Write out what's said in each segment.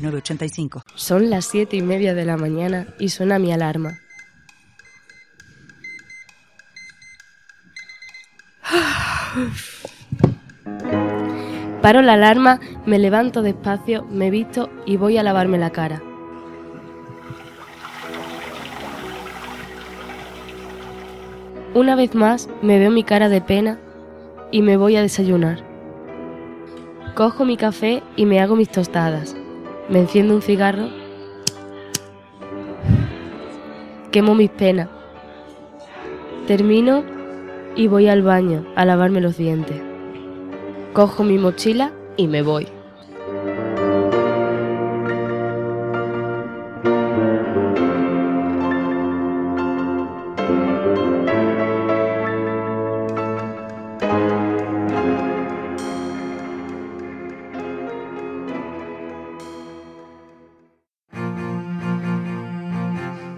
906985. Son las siete y media de la mañana y suena mi alarma. Paro la alarma, me levanto despacio, me visto y voy a lavarme la cara. Una vez más me veo mi cara de pena y me voy a desayunar. Cojo mi café y me hago mis tostadas. Me enciendo un cigarro. Quemo mis penas. Termino y voy al baño a lavarme los dientes. Cojo mi mochila y me voy.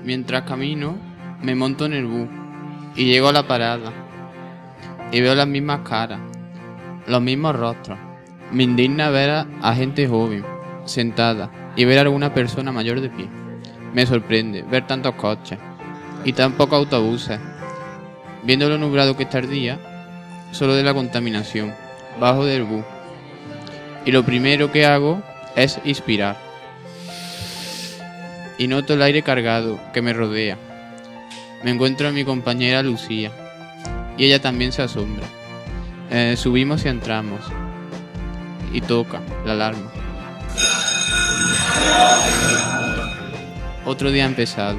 Mientras camino, me monto en el bus y llego a la parada y veo las mismas caras, los mismos rostros. Me indigna ver a gente joven sentada y ver a alguna persona mayor de pie. Me sorprende ver tantos coches y tan pocos autobuses. Viendo lo nublado que está el día, solo de la contaminación, bajo del bus. Y lo primero que hago es inspirar. Y noto el aire cargado que me rodea. Me encuentro a mi compañera Lucía y ella también se asombra. Eh, subimos y entramos y toca la alarma. Otro día empezado.